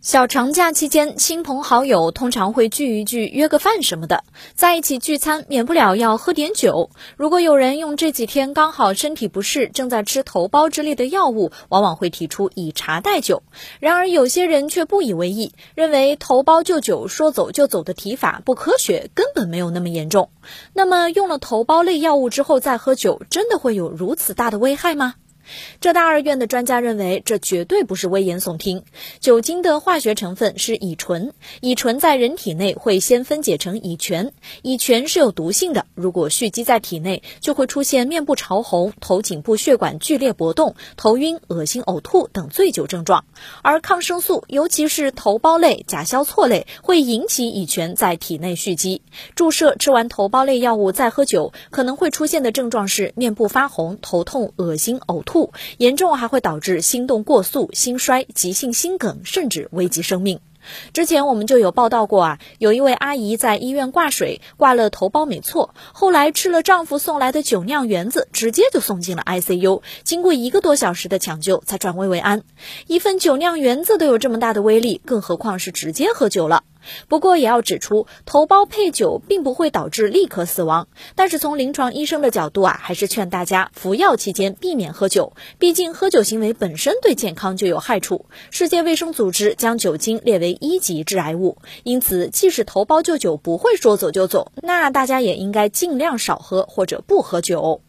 小长假期间，亲朋好友通常会聚一聚，约个饭什么的，在一起聚餐，免不了要喝点酒。如果有人用这几天刚好身体不适，正在吃头孢之类的药物，往往会提出以茶代酒。然而，有些人却不以为意，认为头孢就酒，说走就走的提法不科学，根本没有那么严重。那么，用了头孢类药物之后再喝酒，真的会有如此大的危害吗？浙大二院的专家认为，这绝对不是危言耸听。酒精的化学成分是乙醇，乙醇在人体内会先分解成乙醛，乙醛是有毒性的。如果蓄积在体内，就会出现面部潮红、头颈部血管剧烈搏动、头晕、恶心、呕吐等醉酒症状。而抗生素，尤其是头孢类、甲硝唑类，会引起乙醛在体内蓄积。注射吃完头孢类药物再喝酒，可能会出现的症状是面部发红、头痛、恶心、呕吐。酷严重还会导致心动过速、心衰、急性心梗，甚至危及生命。之前我们就有报道过啊，有一位阿姨在医院挂水，挂了头孢没错，后来吃了丈夫送来的酒酿圆子，直接就送进了 ICU，经过一个多小时的抢救才转危为安。一份酒酿圆子都有这么大的威力，更何况是直接喝酒了。不过也要指出，头孢配酒并不会导致立刻死亡。但是从临床医生的角度啊，还是劝大家服药期间避免喝酒，毕竟喝酒行为本身对健康就有害处。世界卫生组织将酒精列为一级致癌物，因此即使头孢就酒不会说走就走，那大家也应该尽量少喝或者不喝酒。